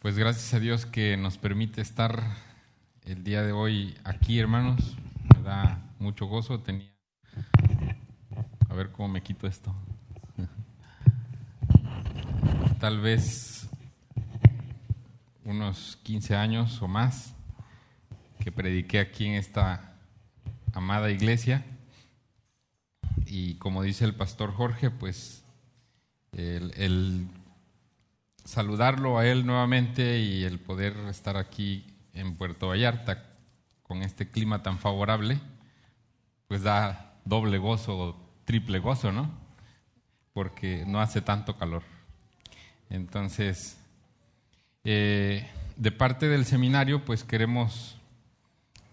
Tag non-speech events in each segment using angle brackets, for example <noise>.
Pues gracias a Dios que nos permite estar el día de hoy aquí, hermanos. Me da mucho gozo. Tenía. A ver cómo me quito esto. <laughs> Tal vez unos 15 años o más que prediqué aquí en esta amada iglesia. Y como dice el pastor Jorge, pues el, el saludarlo a él nuevamente y el poder estar aquí en Puerto Vallarta con este clima tan favorable, pues da doble gozo o triple gozo, ¿no? Porque no hace tanto calor. Entonces, eh, de parte del seminario, pues queremos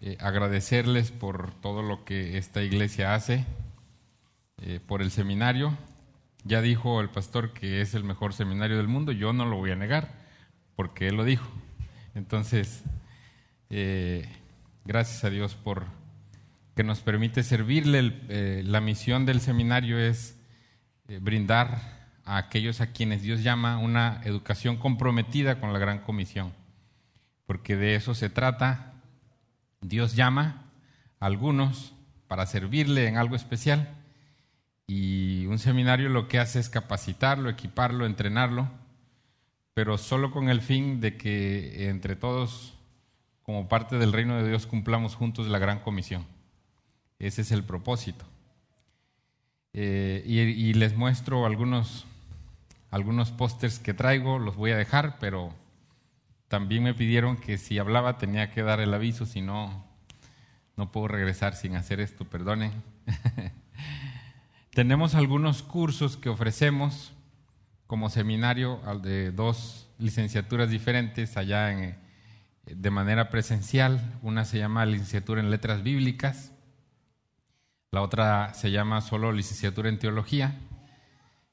eh, agradecerles por todo lo que esta iglesia hace, eh, por el seminario, ya dijo el pastor que es el mejor seminario del mundo, yo no lo voy a negar, porque él lo dijo. Entonces, eh, gracias a Dios por que nos permite servirle. Eh, la misión del seminario es eh, brindar a aquellos a quienes Dios llama una educación comprometida con la gran comisión, porque de eso se trata. Dios llama a algunos para servirle en algo especial y un seminario lo que hace es capacitarlo, equiparlo, entrenarlo, pero solo con el fin de que entre todos, como parte del reino de Dios, cumplamos juntos la gran comisión. Ese es el propósito. Eh, y, les muestro algunos, algunos pósters que traigo, los voy a dejar, pero también me pidieron que si hablaba tenía que dar el aviso, si no, no puedo regresar sin hacer esto, perdonen. <laughs> Tenemos algunos cursos que ofrecemos como seminario de dos licenciaturas diferentes allá en, de manera presencial. Una se llama licenciatura en letras bíblicas, la otra se llama solo licenciatura en teología.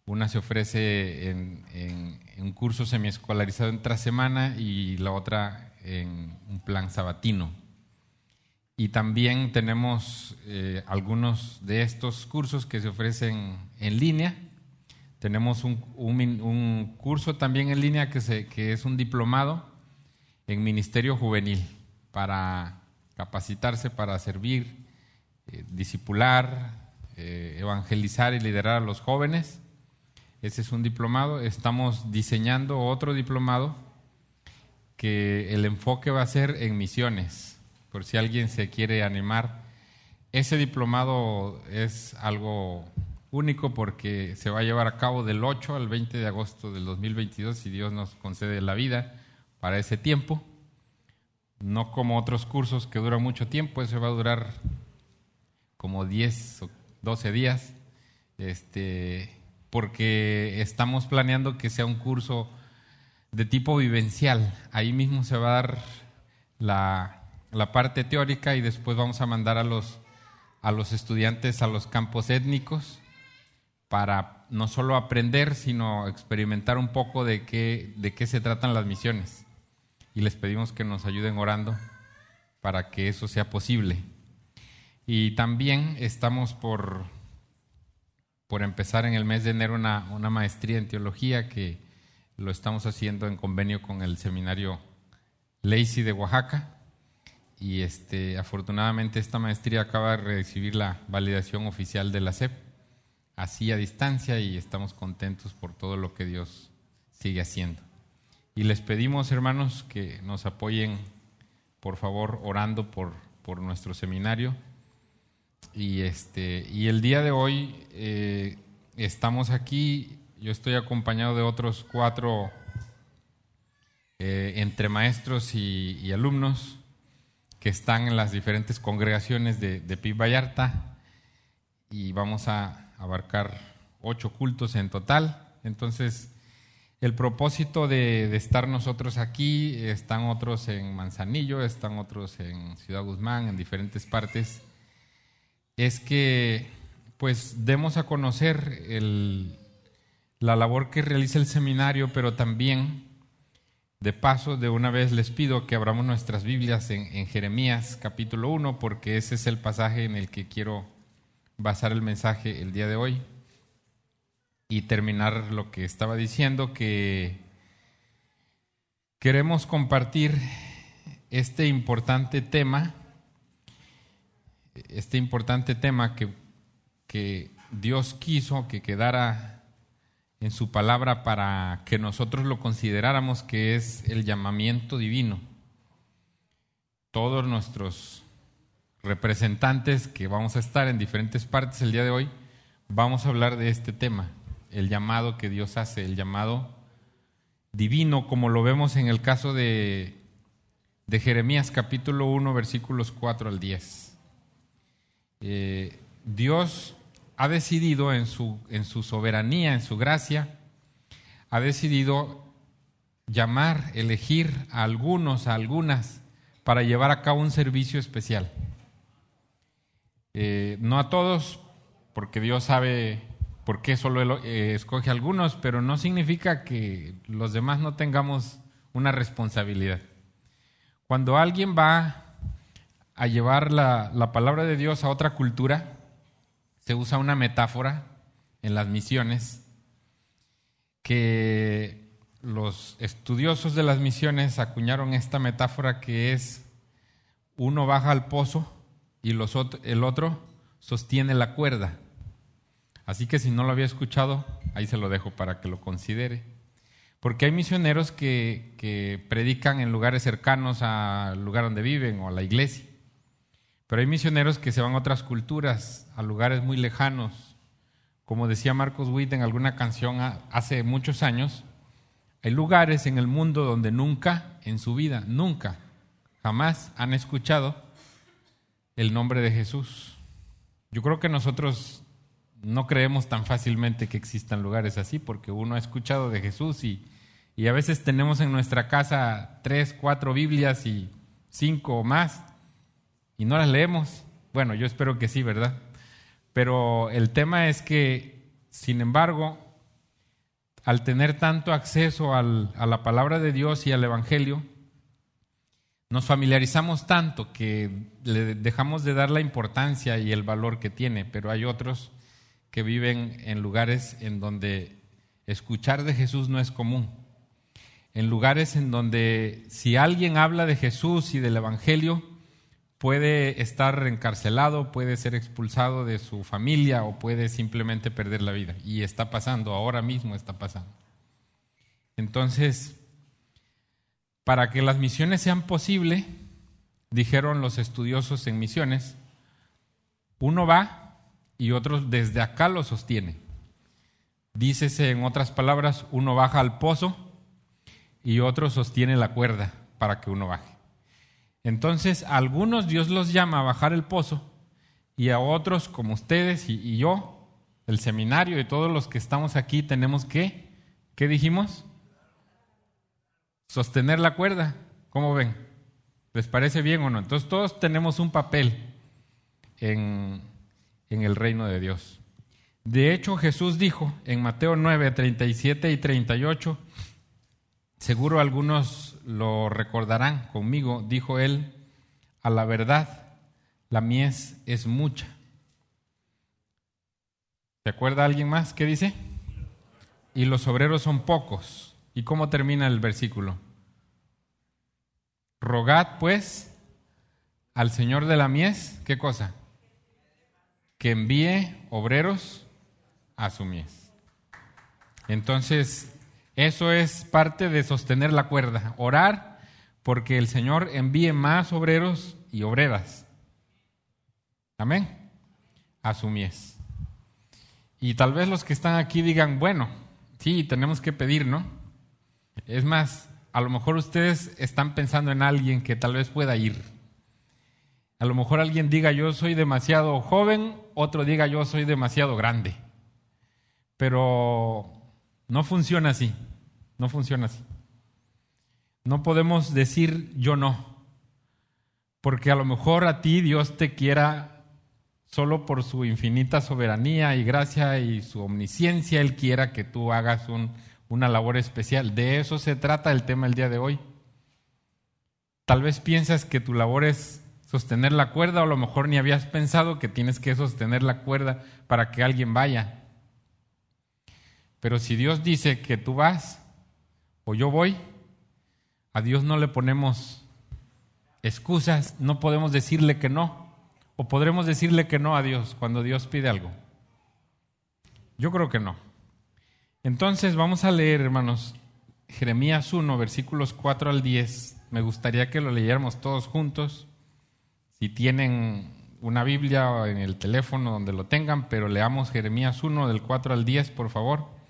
Una se ofrece en, un curso semiescolarizado en semana y la otra en un plan sabatino. Y también tenemos eh, algunos de estos cursos que se ofrecen en línea. Tenemos un, curso también en línea que, se, que es un diplomado en Ministerio Juvenil para capacitarse para servir, eh, eh, evangelizar y liderar a los jóvenes. Ese es un diplomado. Estamos diseñando otro diplomado que el enfoque va a ser en misiones por si alguien se quiere animar. Ese diplomado es algo único porque se va a llevar a cabo del 8 al 20 de agosto del 2022 si Dios nos concede la vida para ese tiempo. No como otros cursos que duran mucho tiempo, ese va a durar como 10 o 12 días, este, porque estamos planeando que sea un curso de tipo vivencial. Ahí mismo se va a dar la la parte teórica y después vamos a mandar a los, a los estudiantes a los campos étnicos para no solo aprender, sino experimentar un poco de qué, de qué se tratan las misiones. Y les pedimos que nos ayuden orando para que eso sea posible. Y también estamos por, por empezar en el mes de enero una, una maestría en teología que lo estamos haciendo en convenio con el seminario Lacey de Oaxaca y este, afortunadamente esta maestría acaba de recibir la validación oficial de la SEP, así a distancia y estamos contentos por todo lo que Dios sigue haciendo. Y les pedimos, hermanos, que nos apoyen, por favor, orando por, por nuestro seminario. Y, este, y el día de hoy eh, estamos aquí, yo estoy acompañado de otros cuatro eh, entre maestros y alumnos que están en las diferentes congregaciones de, de Vallarta y vamos a abarcar ocho cultos en total. Entonces, el propósito de, estar nosotros aquí, están otros en Manzanillo, están otros en Ciudad Guzmán, en diferentes partes, es que pues demos a conocer la labor que realiza el seminario, pero también de paso, de una vez les pido que abramos nuestras Biblias en, Jeremías capítulo 1, porque ese es el pasaje en el que quiero basar el mensaje el día de hoy y terminar lo que estaba diciendo, que, queremos compartir este importante tema, este importante tema que, que Dios quiso que quedara en su palabra para que nosotros lo consideráramos que es el llamamiento divino. Todos nuestros representantes que vamos a estar en diferentes partes el día de hoy, vamos a hablar de este tema, el llamado que Dios hace, el llamado divino, como lo vemos en el caso de, Jeremías capítulo 1, versículos 4 al 10. Eh, Dios ha decidido en su, en su soberanía, en su gracia, ha decidido llamar, elegir a algunos, a algunas, para llevar a cabo un servicio especial. Eh, no a todos, porque Dios sabe por qué solo eh, escoge a algunos, pero no significa que los demás no tengamos una responsabilidad. Cuando alguien va a llevar la, la palabra de Dios a otra cultura, se usa una metáfora en las misiones que los estudiosos de las misiones acuñaron esta metáfora que es uno baja al pozo y los el otro sostiene la cuerda. Así que si no lo había escuchado, ahí se lo dejo para que lo considere. Porque hay misioneros que, que predican en lugares cercanos al lugar donde viven o a la iglesia. Pero hay misioneros que se van a otras culturas, a lugares muy lejanos. Como decía Marcos Witt en alguna canción hace muchos años, hay lugares en el mundo donde nunca en su vida, nunca, jamás han escuchado el nombre de Jesús. Yo creo que nosotros no creemos tan fácilmente que existan lugares así, porque uno ha escuchado de Jesús y, y a veces tenemos en nuestra casa tres, cuatro Biblias y cinco o más y no las leemos. Bueno, yo espero que sí, ¿verdad? Pero el tema es que, sin embargo, al tener tanto acceso a la palabra de Dios y al Evangelio, nos familiarizamos tanto que le dejamos de dar la importancia y el valor que tiene, pero hay otros que viven en lugares en donde escuchar de Jesús no es común, en lugares en donde si alguien habla de Jesús y del Evangelio, puede estar encarcelado, puede ser expulsado de su familia o puede simplemente perder la vida. Y está pasando, ahora mismo está pasando. Entonces, para que las misiones sean posibles, dijeron los estudiosos en misiones, uno va y otro desde acá lo sostiene. Dícese en otras palabras, uno baja al pozo y otro sostiene la cuerda para que uno baje. Entonces, a algunos Dios los llama a bajar el pozo y a otros, como ustedes y, y yo, el seminario y todos los que estamos aquí, tenemos que, ¿qué dijimos? sostener la cuerda. ¿Cómo ven? ¿Les parece bien o no? Entonces todos tenemos un papel en, en el reino de Dios. De hecho, Jesús dijo en Mateo 9, 37 y 38, seguro algunos lo recordarán conmigo, dijo él, a la verdad, la mies es mucha. ¿Se acuerda alguien más? ¿Qué dice? Y los obreros son pocos. ¿Y cómo termina el versículo? Rogad pues al Señor de la mies, ¿qué cosa? Que envíe obreros a su mies. Entonces, eso es parte de sostener la cuerda, orar porque el Señor envíe más obreros y obreras. Amén. A su mies. Y tal vez los que están aquí digan, bueno, sí, tenemos que pedir, ¿no? Es más, a lo mejor ustedes están pensando en alguien que tal vez pueda ir. A lo mejor alguien diga yo soy demasiado joven, otro diga yo soy demasiado grande. Pero no funciona así, no funciona así. No podemos decir yo no, porque a lo mejor a ti Dios te quiera solo por su infinita soberanía y gracia y su omnisciencia, Él quiera que tú hagas un, una labor especial. De eso se trata el tema el día de hoy. Tal vez piensas que tu labor es sostener la cuerda o a lo mejor ni habías pensado que tienes que sostener la cuerda para que alguien vaya. Pero si Dios dice que tú vas o yo voy, A Dios no le ponemos excusas, no podemos decirle que no, o podremos decirle que no a Dios cuando Dios pide algo. Yo creo que no. Entonces vamos a leer, hermanos, Jeremías 1, versículos 4 al 10. Me gustaría que lo leyéramos todos juntos. Si tienen una Biblia en el teléfono donde lo tengan, pero leamos Jeremías 1 del 4 al 10, por favor.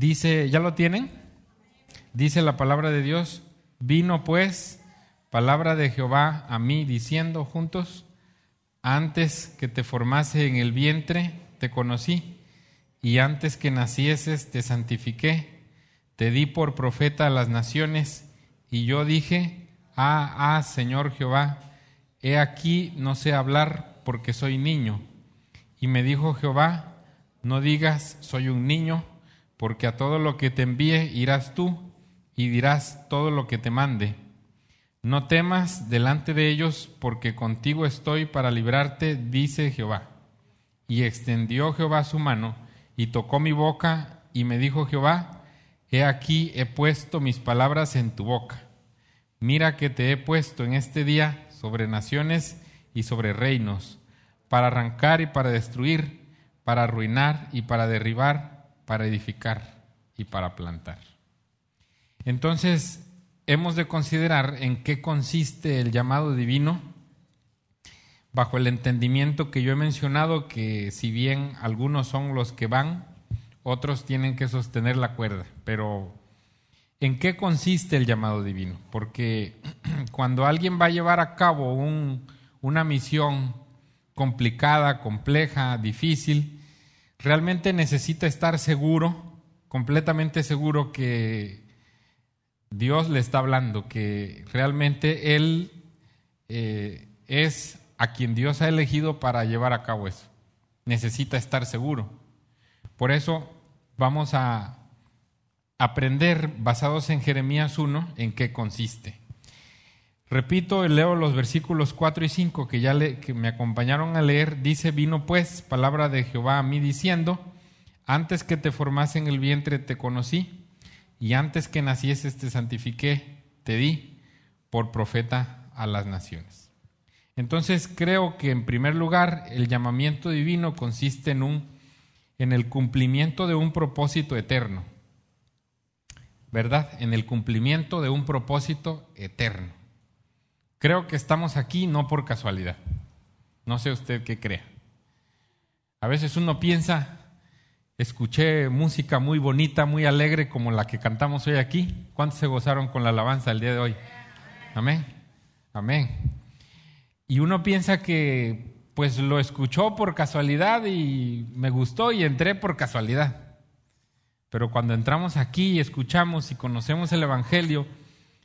Dice, ¿ya lo tienen? Dice la palabra de Dios, vino pues palabra de Jehová a mí diciendo juntos, antes que te formase en el vientre, te conocí, y antes que nacieses, te santifiqué, te di por profeta a las naciones, y yo dije, ah, ah, Señor Jehová, he aquí no sé hablar porque soy niño. Y me dijo Jehová, no digas, soy un niño, porque a todo lo que te envíe irás tú y dirás todo lo que te mande. No temas delante de ellos, porque contigo estoy para librarte, dice Jehová. Y extendió Jehová su mano, y tocó mi boca, y me dijo Jehová, He aquí he puesto mis palabras en tu boca. Mira que te he puesto en este día sobre naciones y sobre reinos, para arrancar y para destruir, para arruinar y para derribar, para edificar y para plantar. Entonces, hemos de considerar en qué consiste el llamado divino bajo el entendimiento que yo he mencionado que si bien algunos son los que van, otros tienen que sostener la cuerda. Pero, ¿en qué consiste el llamado divino? Porque <clears throat> cuando alguien va a llevar a cabo una misión complicada, compleja, difícil, realmente necesita estar seguro, completamente seguro que Dios le está hablando, que realmente Él eh, es a quien Dios ha elegido para llevar a cabo eso. Necesita estar seguro. Por eso vamos a aprender, basados en Jeremías 1, en qué consiste. Repito, leo los versículos 4 y 5 que ya que me acompañaron a leer. Dice, vino pues palabra de Jehová a mí diciendo, antes que te formase en el vientre te conocí y antes que nacieses te santifiqué, te di por profeta a las naciones. Entonces creo que en primer lugar el llamamiento divino consiste en un en el cumplimiento de un propósito eterno. ¿Verdad? En el cumplimiento de un propósito eterno. Creo que estamos aquí no por casualidad. No sé usted qué crea. A veces uno piensa, Escuché música muy bonita, muy alegre como la que cantamos hoy aquí. ¿Cuántos se gozaron con la alabanza el día de hoy? Amén. Amén. Y uno piensa que pues lo escuchó por casualidad y me gustó y entré por casualidad. Pero cuando entramos aquí y escuchamos y conocemos el Evangelio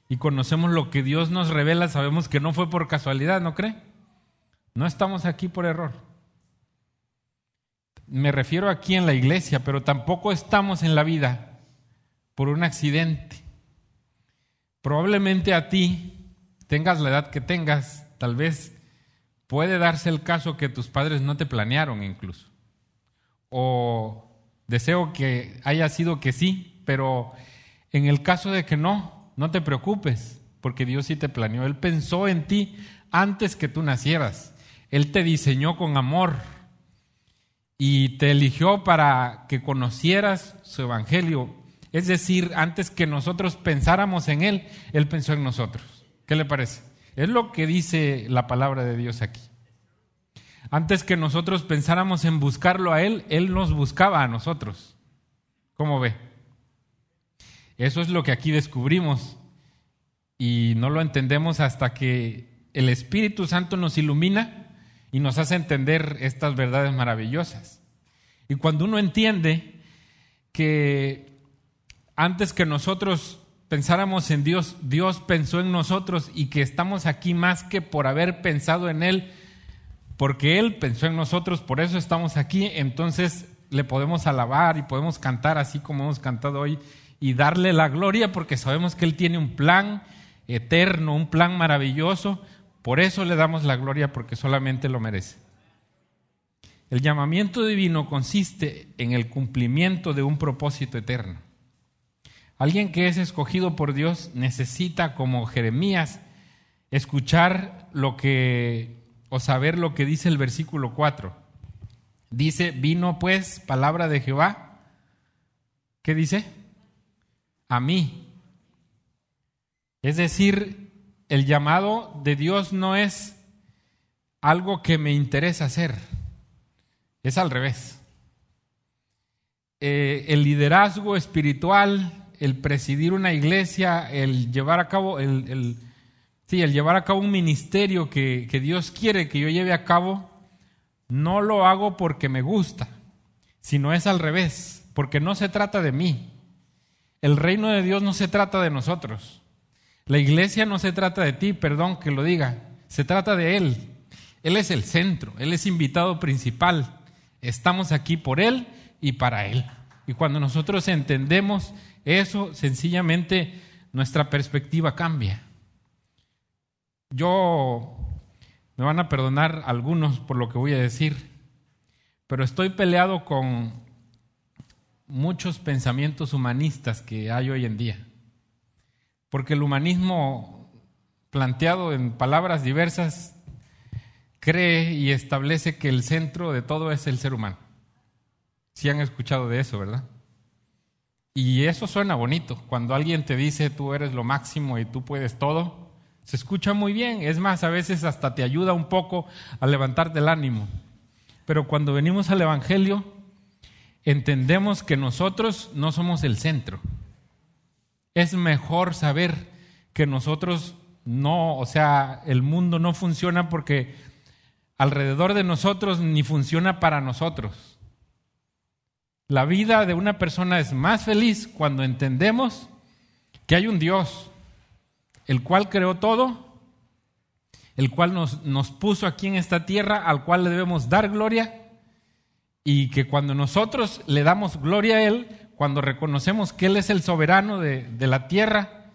y conocemos lo que Dios nos revela, sabemos que no fue por casualidad, ¿no cree? No estamos aquí por error me refiero aquí en la iglesia, pero tampoco estamos en la vida por un accidente. Probablemente a ti, tengas la edad que tengas, tal vez puede darse el caso que tus padres no te planearon incluso. O deseo que haya sido que sí, pero en el caso de que no, no te preocupes, porque Dios sí te planeó. Él pensó en ti antes que tú nacieras. Él te diseñó con amor y te eligió para que conocieras su evangelio. Es decir, antes que nosotros pensáramos en Él, Él pensó en nosotros. ¿Qué le parece? Es lo que dice la palabra de Dios aquí. Antes que nosotros pensáramos en buscarlo a Él, Él nos buscaba a nosotros. ¿Cómo ve? Eso es lo que aquí descubrimos y no lo entendemos hasta que el Espíritu Santo nos ilumina y nos hace entender estas verdades maravillosas. Y cuando uno entiende que antes que nosotros pensáramos en Dios, Dios pensó en nosotros y que estamos aquí más que por haber pensado en Él, porque Él pensó en nosotros, por eso estamos aquí, entonces le podemos alabar y podemos cantar así como hemos cantado hoy y darle la gloria porque sabemos que Él tiene un plan eterno, un plan maravilloso por eso le damos la gloria porque solamente lo merece. El llamamiento divino consiste en el cumplimiento de un propósito eterno. Alguien que es escogido por Dios necesita, como Jeremías, escuchar lo que o saber lo que dice el versículo 4. Dice, vino pues palabra de Jehová. ¿Qué dice? A mí. Es decir, el llamado de Dios no es algo que me interesa hacer, es al revés. Eh, el liderazgo espiritual, el presidir una iglesia, el llevar a cabo, sí, el llevar a cabo un ministerio que Dios quiere que yo lleve a cabo, no lo hago porque me gusta, sino es al revés, porque no se trata de mí. El reino de Dios no se trata de nosotros. La iglesia no se trata de ti, perdón que lo diga, se trata de Él. Él es el centro, Él es invitado principal. Estamos aquí por Él y para Él. Y cuando nosotros entendemos eso, sencillamente nuestra perspectiva cambia. Yo, me van a perdonar algunos por lo que voy a decir, pero estoy peleado con muchos pensamientos humanistas que hay hoy en día. Porque el humanismo planteado en palabras diversas cree y establece que el centro de todo es el ser humano. Si han escuchado de eso, ¿verdad? Y eso suena bonito. Cuando alguien te dice tú eres lo máximo y tú puedes todo, se escucha muy bien. Es más, a veces hasta te ayuda un poco a levantarte el ánimo. Pero cuando venimos al Evangelio, entendemos que nosotros no somos el centro. Es mejor saber que nosotros no, o sea, el mundo no funciona porque alrededor de nosotros ni funciona para nosotros. La vida de una persona es más feliz cuando entendemos que hay un Dios, el cual creó todo, el cual nos, nos, puso aquí en esta tierra, al cual le debemos dar gloria, y que cuando nosotros le damos gloria a Él, cuando reconocemos que Él es el soberano de, la tierra,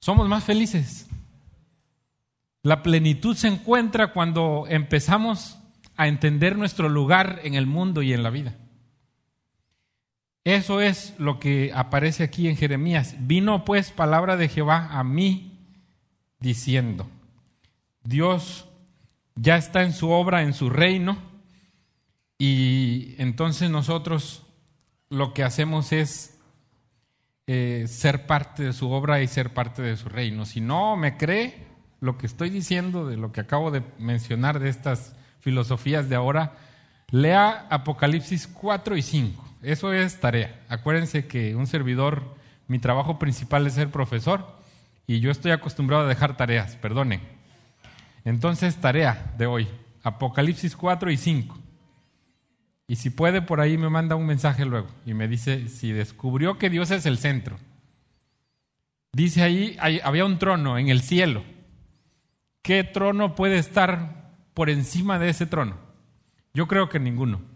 somos más felices. La plenitud se encuentra cuando empezamos a entender nuestro lugar en el mundo y en la vida. Eso es lo que aparece aquí en Jeremías. Vino pues palabra de Jehová a mí diciendo, Dios ya está en su obra, en su reino, y entonces nosotros lo que hacemos es eh, ser parte de su obra y ser parte de su reino. Si no me cree lo que estoy diciendo, de lo que acabo de mencionar de estas filosofías de ahora, lea Apocalipsis 4 y 5. Eso es tarea. Acuérdense que un servidor, mi trabajo principal es ser profesor y yo estoy acostumbrado a dejar tareas, perdonen. Entonces, tarea de hoy, Apocalipsis 4 y 5. Y si puede, por ahí me manda un mensaje luego y me dice si descubrió que Dios es el centro. Dice ahí, había un trono en el cielo. ¿Qué trono puede estar por encima de ese trono? Yo creo que ninguno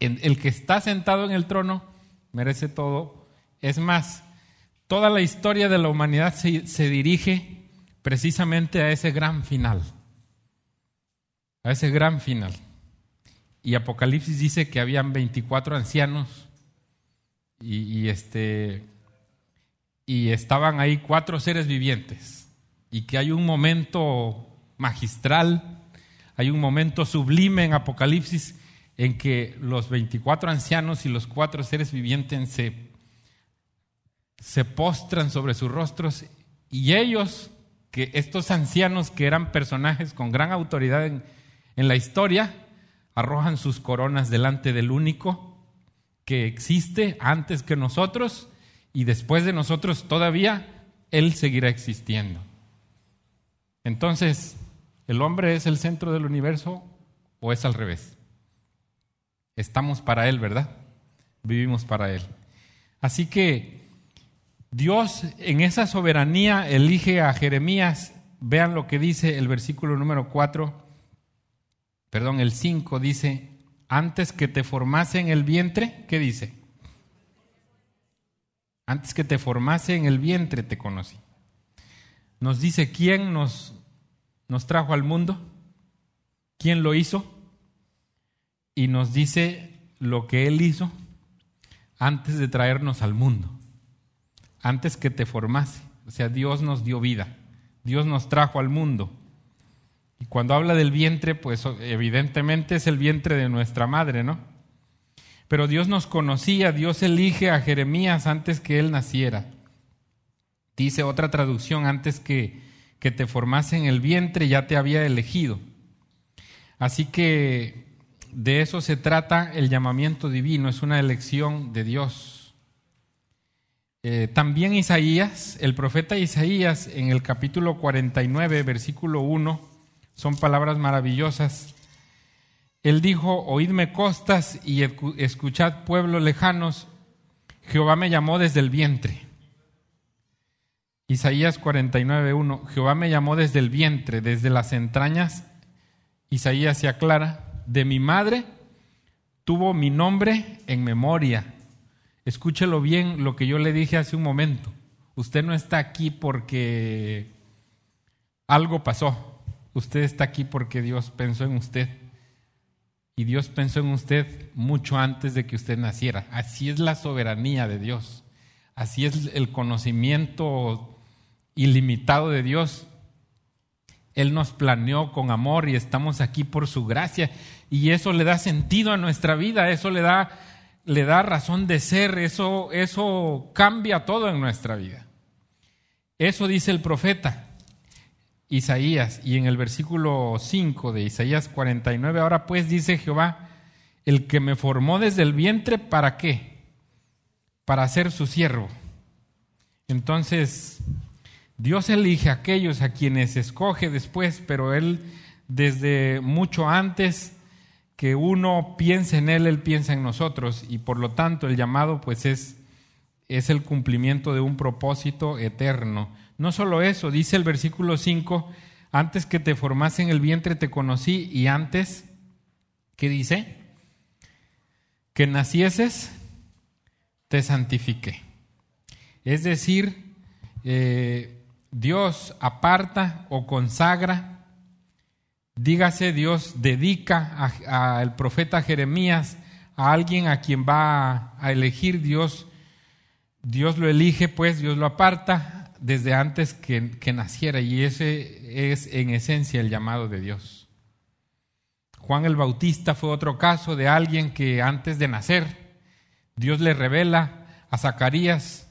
el que está sentado en el trono merece todo. Es más, toda la historia de la humanidad se, dirige precisamente a ese gran final. A ese gran final. Y Apocalipsis dice que habían 24 ancianos y, este, y estaban ahí cuatro seres vivientes. Y que hay un momento magistral, hay un momento sublime en Apocalipsis en que los 24 ancianos y los cuatro seres vivientes se, se postran sobre sus rostros y ellos, que estos ancianos que eran personajes con gran autoridad en, en la historia, arrojan sus coronas delante del único que existe antes que nosotros y después de nosotros todavía, Él seguirá existiendo. Entonces, ¿el hombre es el centro del universo o es al revés? Estamos para Él, ¿verdad? Vivimos para Él. Así que Dios en esa soberanía elige a Jeremías. Vean lo que dice el versículo número 4, perdón, el 5 dice, antes que te formase en el vientre, ¿qué dice? Antes que te formase en el vientre te conocí. Nos dice quién nos, nos trajo al mundo, quién lo hizo, y nos dice lo que Él hizo antes de traernos al mundo. antes que te formase. O sea, Dios nos dio vida, Dios nos trajo al mundo. Y cuando habla del vientre, pues evidentemente es el vientre de nuestra madre, ¿no? Pero Dios nos conocía, Dios elige a Jeremías antes que él naciera. Dice otra traducción, antes que, que te formase en el vientre ya te había elegido. Así que de eso se trata el llamamiento divino, es una elección de Dios. Eh, también Isaías, el profeta Isaías, en el capítulo 49, versículo 1, son palabras maravillosas. Él dijo, oídme costas y escuchad pueblos lejanos, Jehová me llamó desde el vientre. Isaías 49.1, Jehová me llamó desde el vientre, desde las entrañas. Isaías se aclara, de mi madre tuvo mi nombre en memoria. Escúchelo bien lo que yo le dije hace un momento. Usted no está aquí porque algo pasó. Usted está aquí porque Dios pensó en usted. Y Dios pensó en usted mucho antes de que usted naciera. Así es la soberanía de Dios. Así es el conocimiento ilimitado de Dios. Él nos planeó con amor y estamos aquí por su gracia y eso le da sentido a nuestra vida, eso le da, le da razón de ser, eso, eso cambia todo en nuestra vida. Eso dice el profeta Isaías y en el versículo 5 de Isaías 49, ahora pues dice Jehová, el que me formó desde el vientre, ¿para qué? Para ser su siervo. Entonces, Dios elige a aquellos a quienes escoge después, pero Él desde mucho antes que uno piense en Él, Él piensa en nosotros y por lo tanto el llamado pues es, es el cumplimiento de un propósito eterno. No solo eso, dice el versículo 5, antes que te formase en el vientre te conocí y antes, ¿qué dice? Que nacieses, te santifiqué. Es decir, eh, Dios aparta o consagra Dígase, Dios dedica al profeta Jeremías a alguien a quien va a elegir Dios. Dios lo elige, pues Dios lo aparta desde antes que, naciera y ese es en esencia el llamado de Dios. Juan el Bautista fue otro caso de alguien que antes de nacer Dios le revela a Zacarías,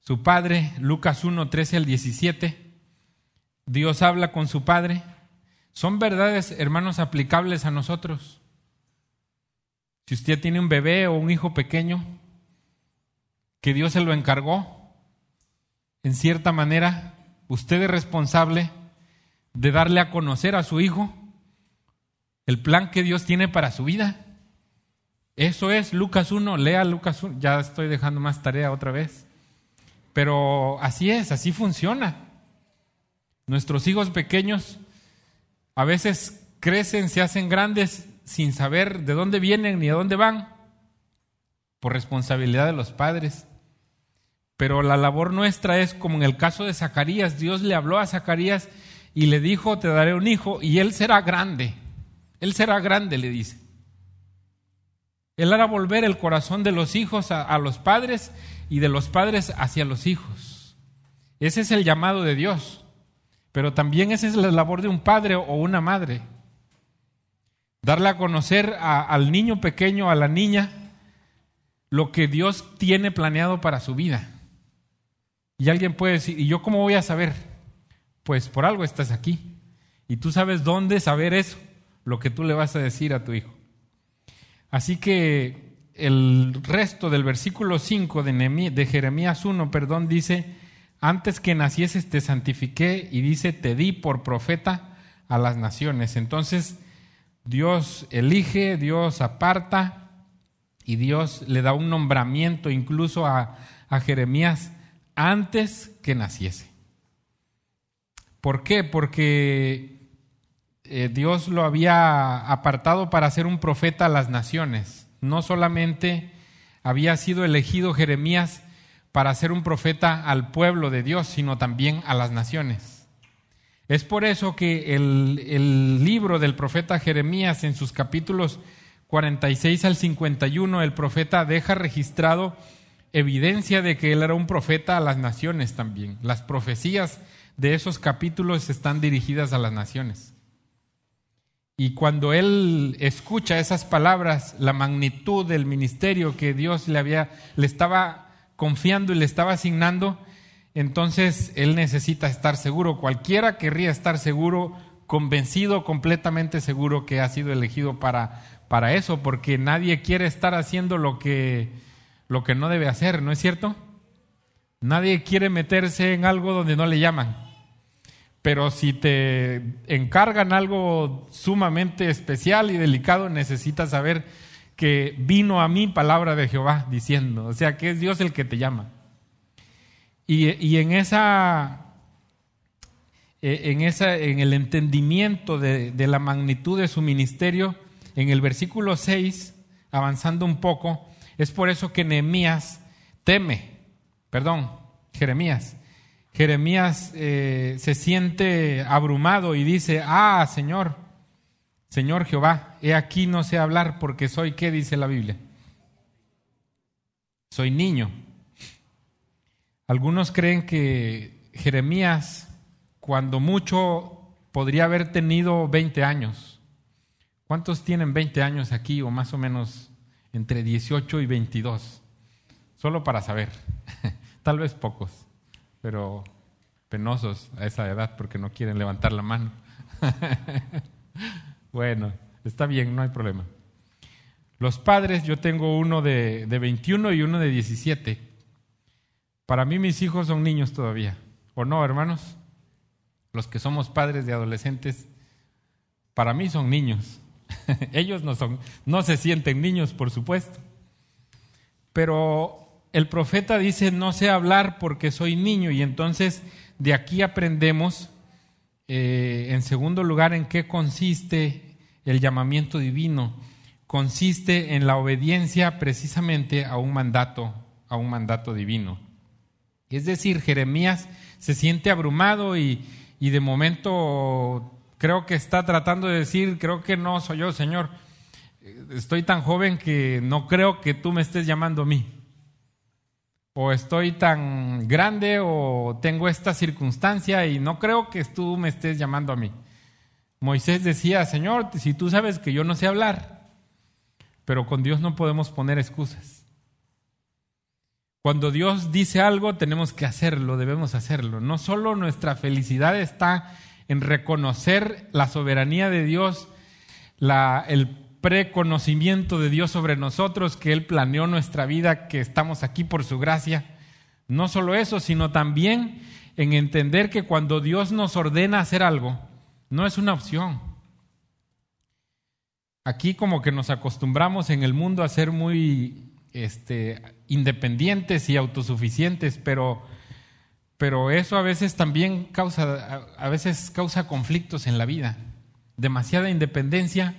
su padre, Lucas 1, 13 al 17. Dios habla con su padre son verdades, hermanos, aplicables a nosotros. Si usted tiene un bebé o un hijo pequeño, que Dios se lo encargó, en cierta manera, usted es responsable de darle a conocer a su hijo el plan que Dios tiene para su vida. Eso es Lucas 1, lea Lucas 1, ya estoy dejando más tarea otra vez. Pero así es, así funciona. Nuestros hijos pequeños a veces crecen, se hacen grandes sin saber de dónde vienen ni a dónde van, por responsabilidad de los padres. Pero la labor nuestra es como en el caso de Zacarías, Dios le habló a Zacarías y le dijo, te daré un hijo y él será grande. Él será grande, le dice. Él hará volver el corazón de los hijos a, los padres y de los padres hacia los hijos. Ese es el llamado de Dios. Pero también esa es la labor de un padre o una madre. Darle a conocer al niño pequeño, a la niña, lo que Dios tiene planeado para su vida. Y alguien puede decir, ¿y yo cómo voy a saber? Pues por algo estás aquí. Y tú sabes dónde saber eso, lo que tú le vas a decir a tu hijo. Así que el resto del versículo 5 de, Jeremías 1, perdón, dice, antes que nacieses te santifiqué y dice, te di por profeta a las naciones. Entonces, Dios elige, Dios aparta y Dios le da un nombramiento incluso a, Jeremías antes que naciese. ¿Por qué? Porque eh, Dios lo había apartado para ser un profeta a las naciones. No solamente había sido elegido Jeremías para ser un profeta al pueblo de Dios, sino también a las naciones. Es por eso que el, libro del profeta Jeremías en sus capítulos 46 al 51, el profeta deja registrado evidencia de que él era un profeta a las naciones también. Las profecías de esos capítulos están dirigidas a las naciones. Y cuando él escucha esas palabras, la magnitud del ministerio que Dios le había le estaba confiando y le estaba asignando, entonces él necesita estar seguro. Cualquiera querría estar seguro, convencido, completamente seguro que ha sido elegido para, para eso, porque nadie quiere estar haciendo lo que, lo que no debe hacer, ¿no es cierto? Nadie quiere meterse en algo donde no le llaman. Pero si te encargan algo sumamente especial y delicado, necesitas saber que vino a mí palabra de Jehová diciendo, o sea, que es Dios el que te llama. Y, en esa e, en, esa, en el entendimiento de, de, la magnitud de su ministerio, en el versículo 6, avanzando un poco, es por eso que Nehemías teme, perdón, Jeremías, Jeremías eh, se siente abrumado y dice, ah, Señor, Señor Jehová, he aquí no sé hablar porque soy, ¿qué dice la Biblia? Soy niño. Algunos creen que Jeremías, cuando mucho, podría haber tenido 20 años. ¿Cuántos tienen 20 años aquí o más o menos entre 18 y 22? Solo para saber. <laughs> Tal vez pocos pero penosos a esa edad porque no quieren levantar la mano. <laughs> bueno, está bien, no hay problema. Los padres, yo tengo uno de, de 21 y uno de 17. Para mí mis hijos son niños todavía, ¿o no, hermanos? Los que somos padres de adolescentes, para mí son niños. <laughs> Ellos no son, no se sienten niños, por supuesto. Pero el profeta dice, no sé hablar porque soy niño, y entonces de aquí aprendemos, eh, en segundo lugar, en qué consiste el llamamiento divino. Consiste en la obediencia precisamente a un mandato, a un mandato divino. Es decir, Jeremías se siente abrumado y, y de momento creo que está tratando de decir, creo que no soy yo, Señor. Estoy tan joven que no creo que tú me estés llamando a mí o estoy tan grande o tengo esta circunstancia y no creo que tú me estés llamando a mí. Moisés decía, Señor, si tú sabes que yo no sé hablar, pero con Dios no podemos poner excusas. Cuando Dios dice algo, tenemos que hacerlo, debemos hacerlo. No solo nuestra felicidad está en reconocer la soberanía de Dios, el preconocimiento de Dios sobre nosotros, que Él planeó nuestra vida, que estamos aquí por su gracia. No solo eso, sino también en entender que cuando Dios nos ordena hacer algo, no es una opción. Aquí como que nos acostumbramos en el mundo a ser muy este, independientes y autosuficientes, pero, pero eso a veces también causa, a veces causa conflictos en la vida. Demasiada independencia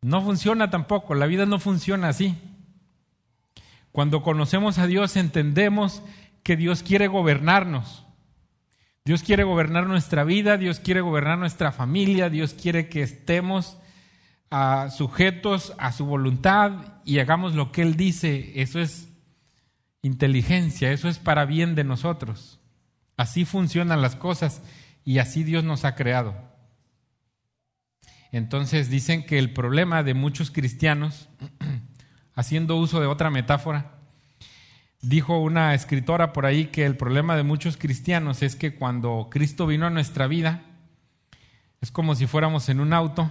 no funciona tampoco, la vida no funciona así. Cuando conocemos a Dios entendemos que Dios quiere gobernarnos. Dios quiere gobernar nuestra vida, Dios quiere gobernar nuestra familia, Dios quiere que estemos ah, sujetos a su voluntad y hagamos lo que Él dice. Eso es inteligencia, eso es para bien de nosotros. Así funcionan las cosas y así Dios nos ha creado. Entonces dicen que el problema de muchos cristianos, <clears throat> haciendo uso de otra metáfora, dijo una escritora por ahí que el problema de muchos cristianos es que cuando Cristo vino a nuestra vida, es como si fuéramos en un auto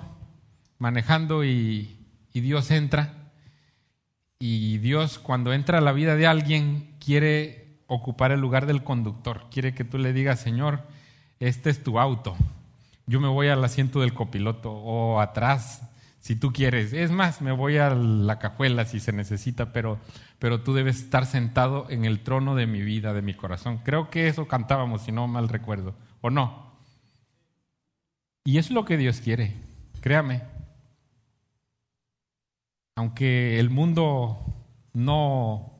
manejando y, Dios entra. Y Dios cuando entra a la vida de alguien quiere ocupar el lugar del conductor, quiere que tú le digas, Señor, este es tu auto, yo me voy al asiento del copiloto o atrás, si tú quieres. Es más, me voy a la cajuela si se necesita, pero, pero tú debes estar sentado en el trono de mi vida, de mi corazón. Creo que eso cantábamos, si no mal recuerdo, ¿o no? Y es lo que Dios quiere, créame. Aunque el mundo no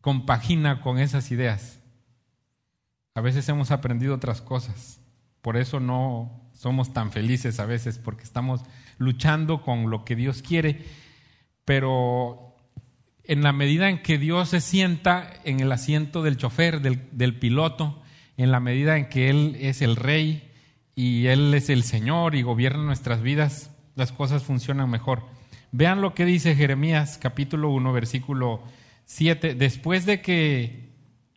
compagina con esas ideas, a veces hemos aprendido otras cosas. Por eso no somos tan felices a veces, porque estamos luchando con lo que Dios quiere. Pero en la medida en que Dios se sienta en el asiento del chofer, del, piloto, en la medida en que Él es el rey y Él es el Señor y gobierna nuestras vidas, las cosas funcionan mejor. Vean lo que dice Jeremías capítulo 1, versículo 7. Después de que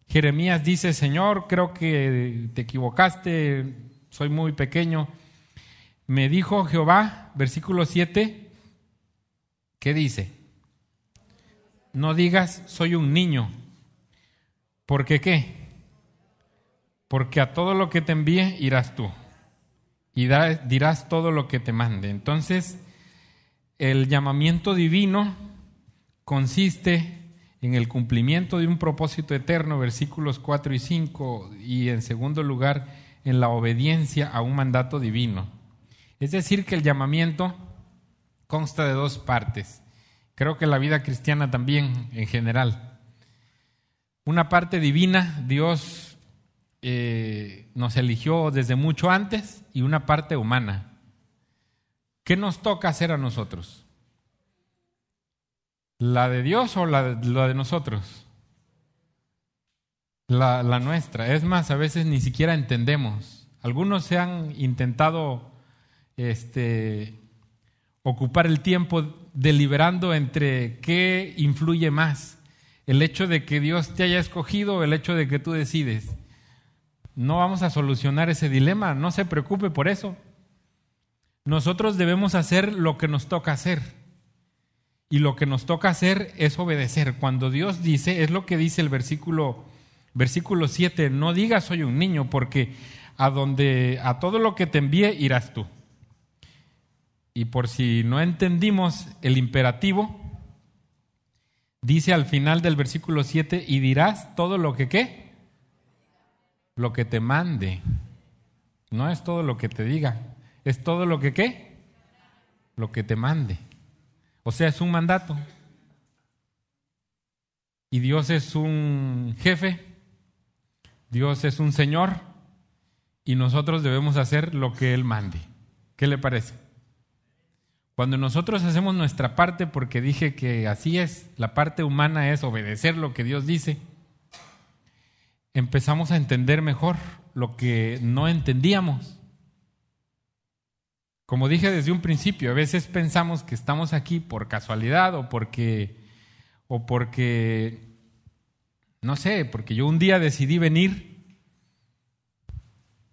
Jeremías dice, Señor, creo que te equivocaste, soy muy pequeño, me dijo Jehová, versículo 7, ¿qué dice? No digas, soy un niño. ¿Por qué qué? Porque a todo lo que te envíe irás tú y dirás todo lo que te mande. Entonces, el llamamiento divino consiste en el cumplimiento de un propósito eterno, versículos 4 y 5, y en segundo lugar, en la obediencia a un mandato divino. Es decir, que el llamamiento consta de dos partes. Creo que la vida cristiana también, en general. Una parte divina, Dios eh, nos eligió desde mucho antes, y una parte humana. ¿Qué nos toca hacer a nosotros? ¿La de Dios o la de, nosotros? La, nuestra. Es más, a veces ni siquiera entendemos. Algunos se han intentado este, ocupar el tiempo deliberando entre qué influye más, el hecho de que Dios te haya escogido o el hecho de que tú decides. No vamos a solucionar ese dilema, no se preocupe por eso. Nosotros debemos hacer lo que nos toca hacer. Y lo que nos toca hacer es obedecer. Cuando Dios dice, es lo que dice el versículo versículo 7, no digas soy un niño porque a donde a todo lo que te envíe irás tú. Y por si no entendimos el imperativo, dice al final del versículo 7, y dirás todo lo que qué? Lo que te mande. No es todo lo que te diga, es todo lo que qué? Lo que te mande. O sea, es un mandato. Y Dios es un jefe, Dios es un Señor, y nosotros debemos hacer lo que Él mande. ¿Qué le parece? Cuando nosotros hacemos nuestra parte, porque dije que así es, la parte humana es obedecer lo que Dios dice, empezamos a entender mejor lo que no entendíamos. Como dije desde un principio, a veces pensamos que estamos aquí por casualidad o porque, o porque, no sé, porque yo un día decidí venir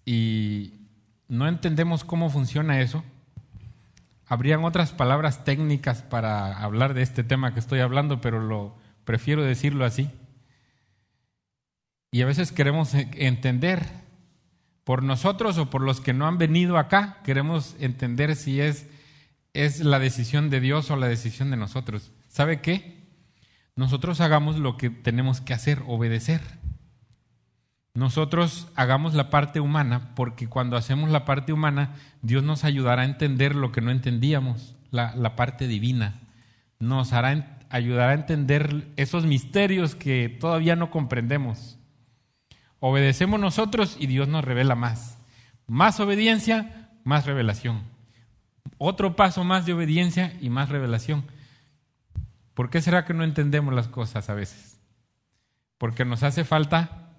y no entendemos cómo funciona eso. Habrían otras palabras técnicas para hablar de este tema que estoy hablando, pero lo prefiero decirlo así. Y a veces queremos entender por nosotros o por los que no han venido acá, queremos entender si es, es la decisión de Dios o la decisión de nosotros. ¿Sabe qué? Nosotros hagamos lo que tenemos que hacer, obedecer nosotros hagamos la parte humana, porque cuando hacemos la parte humana, Dios nos ayudará a entender lo que no entendíamos, la, parte divina. Nos hará, ayudará a entender esos misterios que todavía no comprendemos. Obedecemos nosotros y Dios nos revela más. Más obediencia, más revelación. Otro paso más de obediencia y más revelación. ¿Por qué será que no entendemos las cosas a veces? Porque nos hace falta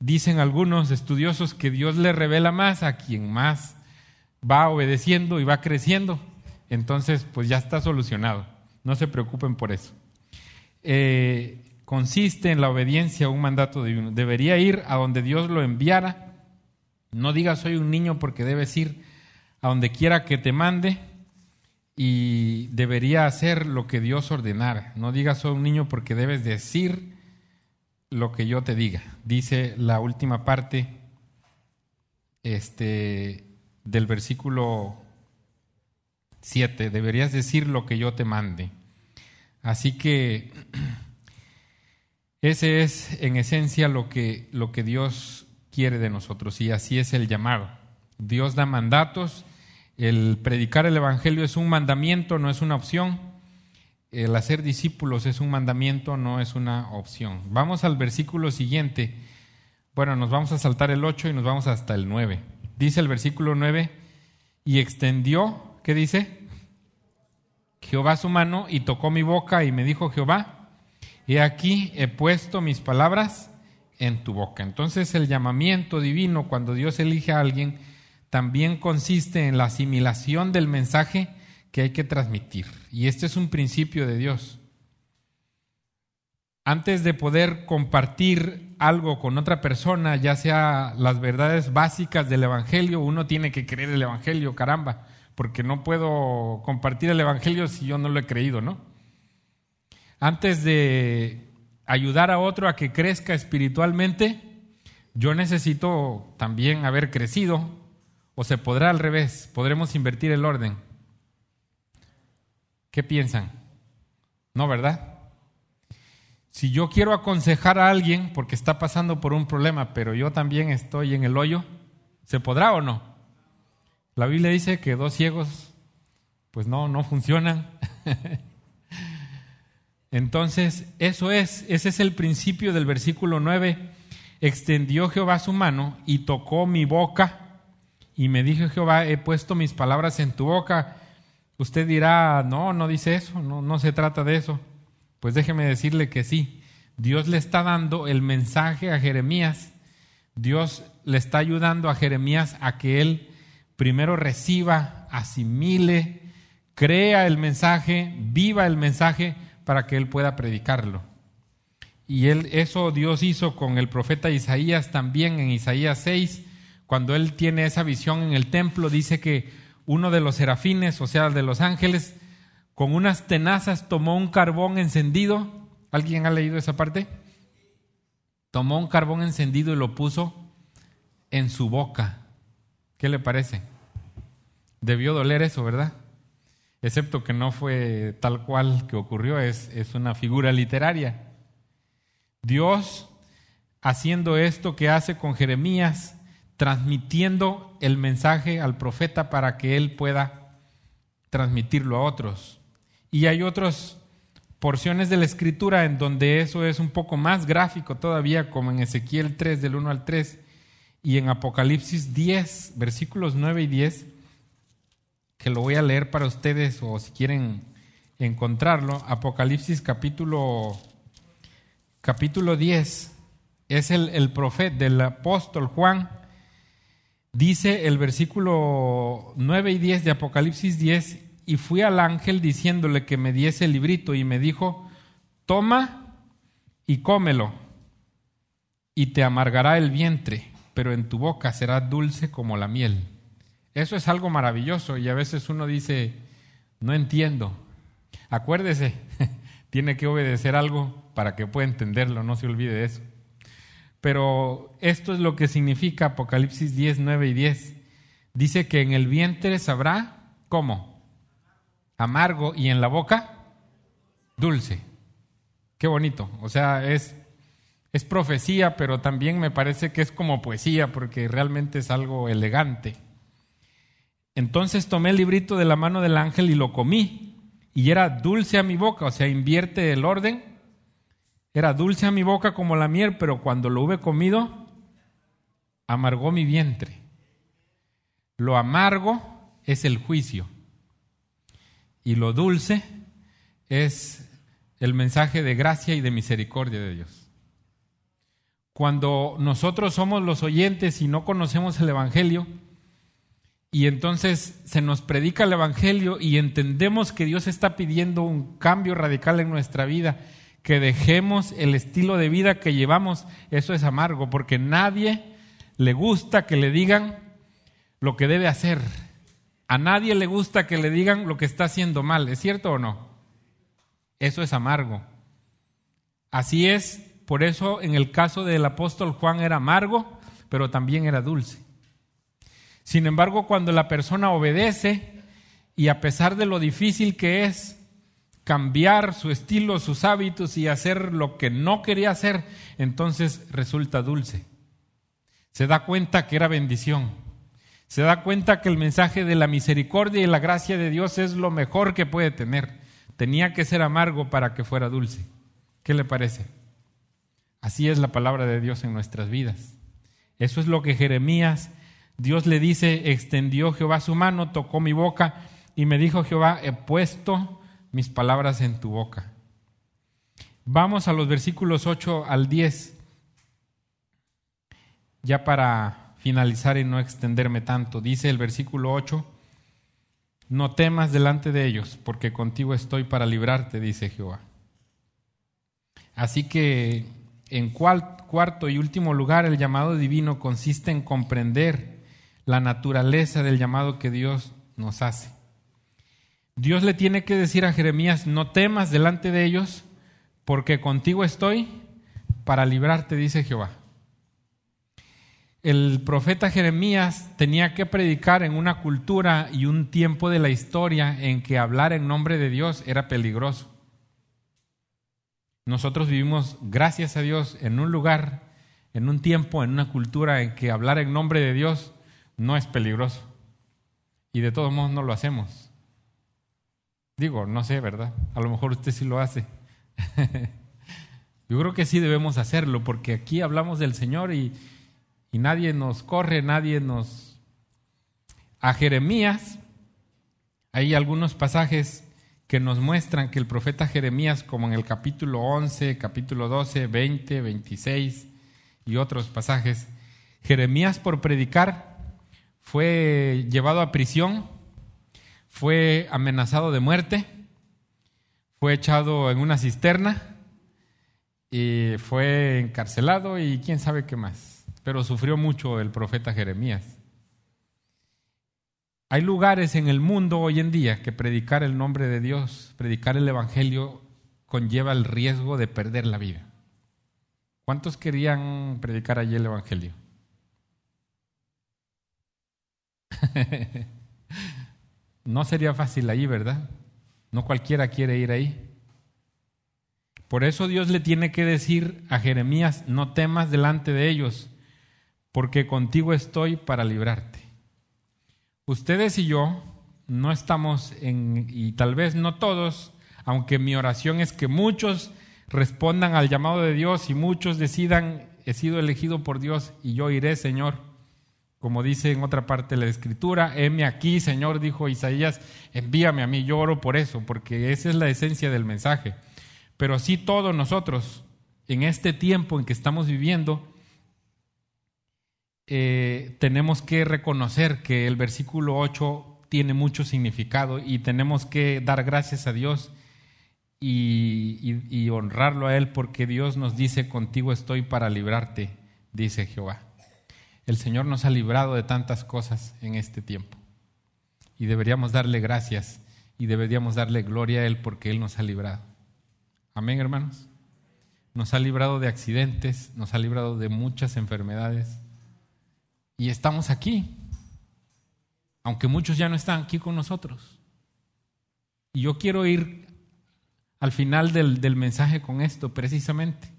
Dicen algunos estudiosos que Dios le revela más a quien más va obedeciendo y va creciendo. Entonces, pues ya está solucionado. No se preocupen por eso. Eh, consiste en la obediencia a un mandato divino. Debería ir a donde Dios lo enviara. No digas soy un niño porque debes ir a donde quiera que te mande y debería hacer lo que Dios ordenara. No digas soy un niño porque debes decir lo que yo te diga. Dice la última parte este, del versículo 7, deberías decir lo que yo te mande. Así que <clears throat> ese es en esencia lo que, lo que Dios quiere de nosotros y así es el llamado. Dios da mandatos, el predicar el Evangelio es un mandamiento, no es una opción el hacer discípulos es un mandamiento, no es una opción. Vamos al versículo siguiente. Bueno, nos vamos a saltar el 8 y nos vamos hasta el 9. Dice el versículo 9, y extendió, ¿qué dice? Jehová su mano y tocó mi boca y me dijo Jehová, He aquí, he puesto mis palabras en tu boca. Entonces el llamamiento divino, cuando Dios elige a alguien, también consiste en la asimilación del mensaje que hay que transmitir. Y este es un principio de Dios. Antes de poder compartir algo con otra persona, ya sea las verdades básicas del Evangelio, uno tiene que creer el Evangelio, caramba, porque no puedo compartir el Evangelio si yo no lo he creído, ¿no? Antes de ayudar a otro a que crezca espiritualmente, yo necesito también haber crecido, o se podrá al revés, podremos invertir el orden. ¿Qué piensan? No, ¿verdad? Si yo quiero aconsejar a alguien porque está pasando por un problema, pero yo también estoy en el hoyo, ¿se podrá o no? La Biblia dice que dos ciegos, pues no, no funcionan. <laughs> Entonces, eso es, ese es el principio del versículo 9. Extendió Jehová su mano y tocó mi boca y me dijo Jehová, he puesto mis palabras en tu boca. Usted dirá, no, no dice eso, no, no se trata de eso. Pues déjeme decirle que sí. Dios le está dando el mensaje a Jeremías. Dios le está ayudando a Jeremías a que él primero reciba, asimile, crea el mensaje, viva el mensaje para que él pueda predicarlo. Y él, eso Dios hizo con el profeta Isaías también en Isaías 6, cuando él tiene esa visión en el templo, dice que uno de los serafines, o sea, de los ángeles, con unas tenazas tomó un carbón encendido. ¿Alguien ha leído esa parte? Tomó un carbón encendido y lo puso en su boca. ¿Qué le parece? Debió doler eso, ¿verdad? Excepto que no fue tal cual que ocurrió, es, es una figura literaria. Dios haciendo esto que hace con Jeremías, transmitiendo el mensaje al profeta para que él pueda transmitirlo a otros. Y hay otras porciones de la escritura en donde eso es un poco más gráfico todavía, como en Ezequiel 3 del 1 al 3 y en Apocalipsis 10, versículos 9 y 10 que lo voy a leer para ustedes o si quieren encontrarlo, Apocalipsis capítulo, capítulo 10, es el, el profeta del apóstol Juan, dice el versículo 9 y 10 de Apocalipsis 10, y fui al ángel diciéndole que me diese el librito y me dijo, toma y cómelo, y te amargará el vientre, pero en tu boca será dulce como la miel. Eso es algo maravilloso y a veces uno dice, no entiendo. Acuérdese, <laughs> tiene que obedecer algo para que pueda entenderlo, no se olvide de eso. Pero esto es lo que significa Apocalipsis 10, 9 y 10. Dice que en el vientre sabrá, ¿cómo? Amargo y en la boca, dulce. Qué bonito. O sea, es, es profecía, pero también me parece que es como poesía, porque realmente es algo elegante. Entonces tomé el librito de la mano del ángel y lo comí. Y era dulce a mi boca, o sea, invierte el orden. Era dulce a mi boca como la miel, pero cuando lo hube comido, amargó mi vientre. Lo amargo es el juicio. Y lo dulce es el mensaje de gracia y de misericordia de Dios. Cuando nosotros somos los oyentes y no conocemos el Evangelio, y entonces se nos predica el Evangelio y entendemos que Dios está pidiendo un cambio radical en nuestra vida, que dejemos el estilo de vida que llevamos. Eso es amargo, porque nadie le gusta que le digan lo que debe hacer. A nadie le gusta que le digan lo que está haciendo mal. ¿Es cierto o no? Eso es amargo. Así es, por eso en el caso del apóstol Juan era amargo, pero también era dulce. Sin embargo, cuando la persona obedece y a pesar de lo difícil que es cambiar su estilo, sus hábitos y hacer lo que no quería hacer, entonces resulta dulce. Se da cuenta que era bendición. Se da cuenta que el mensaje de la misericordia y la gracia de Dios es lo mejor que puede tener. Tenía que ser amargo para que fuera dulce. ¿Qué le parece? Así es la palabra de Dios en nuestras vidas. Eso es lo que Jeremías Dios le dice, extendió Jehová su mano, tocó mi boca y me dijo Jehová, he puesto mis palabras en tu boca. Vamos a los versículos 8 al 10, ya para finalizar y no extenderme tanto. Dice el versículo 8, no temas delante de ellos, porque contigo estoy para librarte, dice Jehová. Así que en cuarto y último lugar, el llamado divino consiste en comprender la naturaleza del llamado que Dios nos hace. Dios le tiene que decir a Jeremías, no temas delante de ellos, porque contigo estoy para librarte, dice Jehová. El profeta Jeremías tenía que predicar en una cultura y un tiempo de la historia en que hablar en nombre de Dios era peligroso. Nosotros vivimos, gracias a Dios, en un lugar, en un tiempo, en una cultura en que hablar en nombre de Dios no es peligroso. Y de todos modos no lo hacemos. Digo, no sé, ¿verdad? A lo mejor usted sí lo hace. <laughs> Yo creo que sí debemos hacerlo, porque aquí hablamos del Señor y, y nadie nos corre, nadie nos... A Jeremías, hay algunos pasajes que nos muestran que el profeta Jeremías, como en el capítulo 11, capítulo 12, 20, 26 y otros pasajes, Jeremías por predicar fue llevado a prisión fue amenazado de muerte, fue echado en una cisterna y fue encarcelado y quién sabe qué más. Pero sufrió mucho el profeta Jeremías. Hay lugares en el mundo hoy en día que predicar el nombre de Dios, predicar el Evangelio, conlleva el riesgo de perder la vida. ¿Cuántos querían predicar allí el Evangelio? <laughs> No sería fácil ahí, ¿verdad? No cualquiera quiere ir ahí. Por eso Dios le tiene que decir a Jeremías, no temas delante de ellos, porque contigo estoy para librarte. Ustedes y yo no estamos en, y tal vez no todos, aunque mi oración es que muchos respondan al llamado de Dios y muchos decidan, he sido elegido por Dios y yo iré, Señor. Como dice en otra parte de la escritura, heme aquí, Señor, dijo Isaías, envíame a mí, yo oro por eso, porque esa es la esencia del mensaje. Pero sí todos nosotros, en este tiempo en que estamos viviendo, eh, tenemos que reconocer que el versículo 8 tiene mucho significado y tenemos que dar gracias a Dios y honrarlo a Él porque Dios nos dice, contigo estoy para librarte, dice Jehová. El Señor nos ha librado de tantas cosas en este tiempo. Y deberíamos darle gracias y deberíamos darle gloria a Él porque Él nos ha librado. Amén, hermanos. Nos ha librado de accidentes, nos ha librado de muchas enfermedades. Y estamos aquí, aunque muchos ya no están aquí con nosotros. Y yo quiero ir al final del, del mensaje con esto precisamente.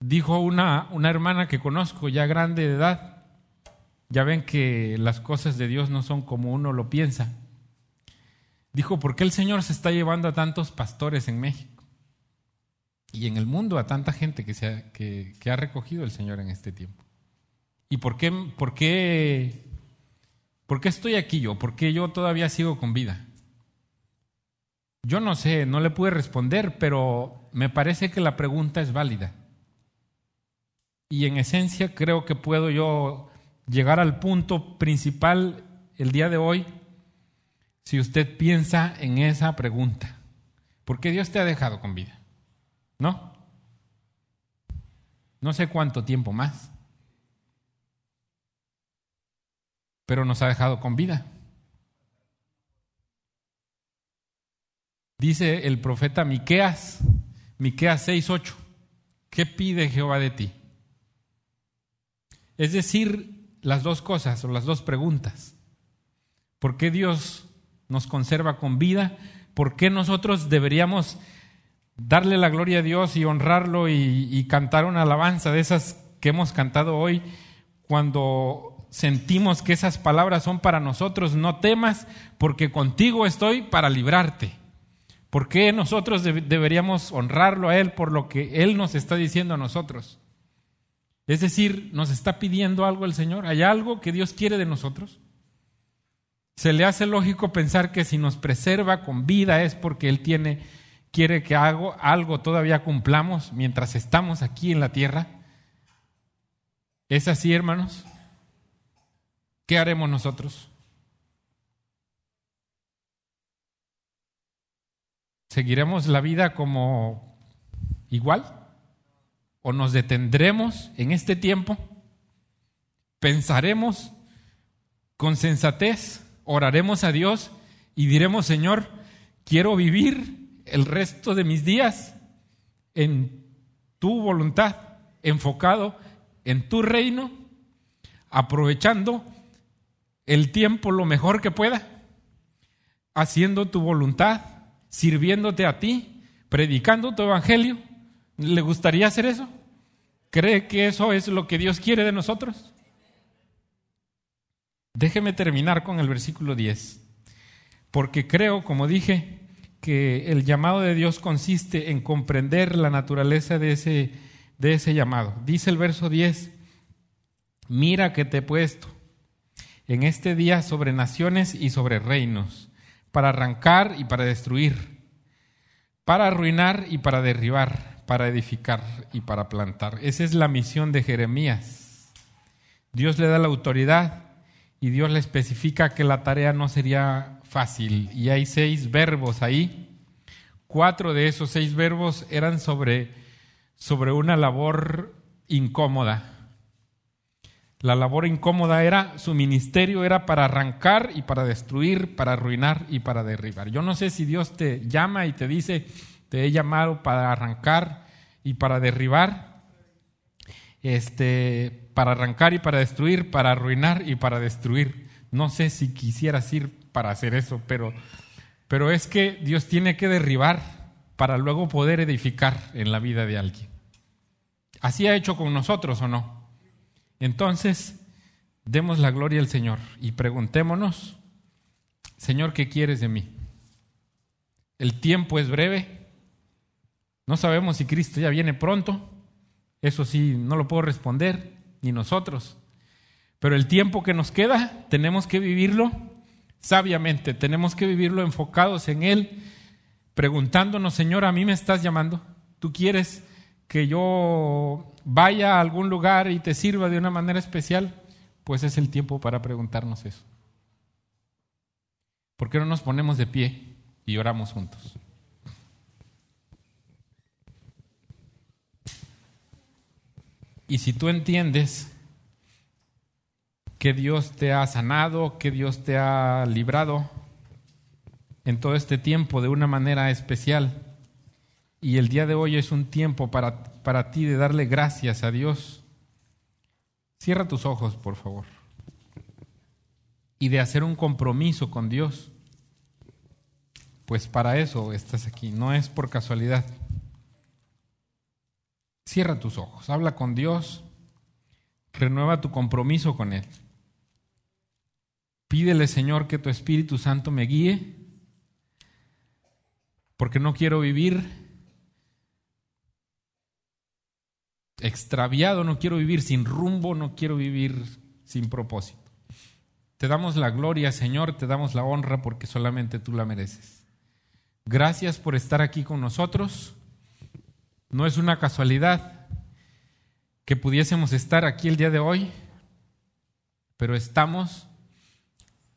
Dijo una, una hermana que conozco, ya grande de edad, ya ven que las cosas de Dios no son como uno lo piensa. Dijo, ¿por qué el Señor se está llevando a tantos pastores en México? Y en el mundo a tanta gente que, se ha, que, ha recogido el Señor en este tiempo. ¿Y por qué, por, qué, por qué estoy aquí yo? ¿Por qué yo todavía sigo con vida? Yo no sé, no le pude responder, pero me parece que la pregunta es válida. Y en esencia creo que puedo yo llegar al punto principal el día de hoy si usted piensa en esa pregunta. ¿Por qué Dios te ha dejado con vida? ¿No? No sé cuánto tiempo más. Pero nos ha dejado con vida. Dice el profeta Miqueas, Miqueas 6:8, ¿qué pide Jehová de ti? Es decir, las dos cosas o las dos preguntas. ¿Por qué Dios nos conserva con vida? ¿Por qué nosotros deberíamos darle la gloria a Dios y honrarlo y, cantar una alabanza de esas que hemos cantado hoy cuando sentimos que esas palabras son para nosotros? No temas porque contigo estoy para librarte. ¿Por qué nosotros deberíamos honrarlo a Él por lo que Él nos está diciendo a nosotros? Es decir, ¿nos está pidiendo algo el Señor? ¿Hay algo que Dios quiere de nosotros? Se le hace lógico pensar que si nos preserva con vida es porque Él tiene quiere que algo, algo todavía cumplamos mientras estamos aquí en la tierra. ¿Es así, hermanos? ¿Qué haremos nosotros? ¿Seguiremos la vida como igual? ¿O nos detendremos en este tiempo? ¿Pensaremos con sensatez? ¿Oraremos a Dios y diremos, Señor, quiero vivir el resto de mis días en tu voluntad, enfocado en tu reino, aprovechando el tiempo lo mejor que pueda, haciendo tu voluntad, sirviéndote a ti, predicando tu evangelio. ¿Le gustaría hacer eso? ¿Cree que eso es lo que Dios quiere de nosotros? Déjeme terminar con el versículo 10, porque creo, como dije, que el llamado de Dios consiste en comprender la naturaleza de ese, de ese llamado. Dice el verso 10, mira que te he puesto en este día sobre naciones y sobre reinos, para arrancar y para destruir, para arruinar y para derribar, para edificar y para plantar. Esa es la misión de Jeremías. Dios le da la autoridad y Dios le especifica que la tarea no sería fácil. Y hay seis verbos ahí. Cuatro de esos seis verbos eran sobre, sobre una labor incómoda la labor incómoda era, su ministerio era para arrancar y para destruir, para arruinar y para derribar. Yo no sé si Dios te llama y te dice, te he llamado para arrancar y para derribar, este, para arrancar y para destruir, para arruinar y para destruir. No sé si quisieras ir para hacer eso, pero, pero es que Dios tiene que derribar para luego poder edificar en la vida de alguien. ¿Así ha hecho con nosotros o no? Entonces, demos la gloria al Señor y preguntémonos, Señor, ¿qué quieres de mí? El tiempo es breve. No sabemos si Cristo ya viene pronto. Eso sí, no lo puedo responder, ni nosotros. Pero el tiempo que nos queda, tenemos que vivirlo sabiamente, tenemos que vivirlo enfocados en Él, preguntándonos, Señor, a mí me estás llamando. ¿Tú quieres que yo vaya a algún lugar y te sirva de una manera especial, pues es el tiempo para preguntarnos eso. ¿Por qué no nos ponemos de pie y oramos juntos? Y si tú entiendes que Dios te ha sanado, que Dios te ha librado en todo este tiempo de una manera especial, y el día de hoy es un tiempo para, para ti de darle gracias a Dios. Cierra tus ojos, por favor. Y de hacer un compromiso con Dios. Pues para eso estás aquí, no es por casualidad. Cierra tus ojos, habla con Dios, renueva tu compromiso con Él. Pídele, Señor, que tu Espíritu Santo me guíe, porque no quiero vivir extraviado, no quiero vivir sin rumbo, no quiero vivir sin propósito. Te damos la gloria, Señor, te damos la honra porque solamente tú la mereces. Gracias por estar aquí con nosotros. No es una casualidad que pudiésemos estar aquí el día de hoy, pero estamos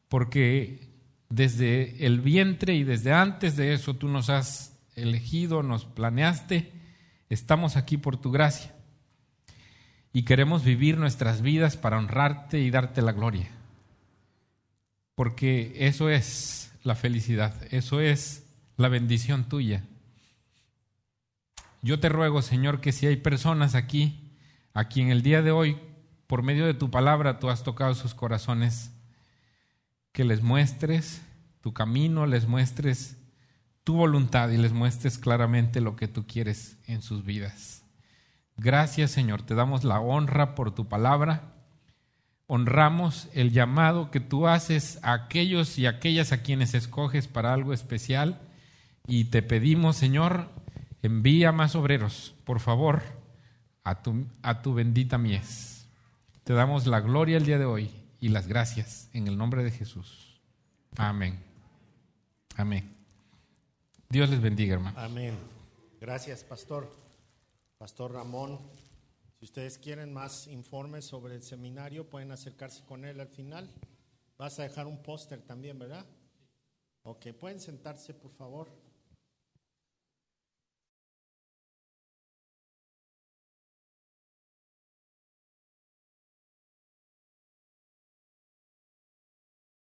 porque desde el vientre y desde antes de eso tú nos has elegido, nos planeaste, estamos aquí por tu gracia y queremos vivir nuestras vidas para honrarte y darte la gloria. Porque eso es la felicidad, eso es la bendición tuya. Yo te ruego, Señor, que si hay personas aquí, aquí en el día de hoy, por medio de tu palabra, tú has tocado sus corazones, que les muestres tu camino, les muestres tu voluntad y les muestres claramente lo que tú quieres en sus vidas. Gracias Señor, te damos la honra por tu palabra. Honramos el llamado que tú haces a aquellos y aquellas a quienes escoges para algo especial. Y te pedimos, Señor, envía más obreros, por favor, a tu, a tu bendita mies. Te damos la gloria el día de hoy y las gracias en el nombre de Jesús. Amén. Amén. Dios les bendiga, hermano. Amén. Gracias, pastor. Pastor Ramón, si ustedes quieren más informes sobre el seminario, pueden acercarse con él al final. Vas a dejar un póster también, ¿verdad? Ok, pueden sentarse, por favor.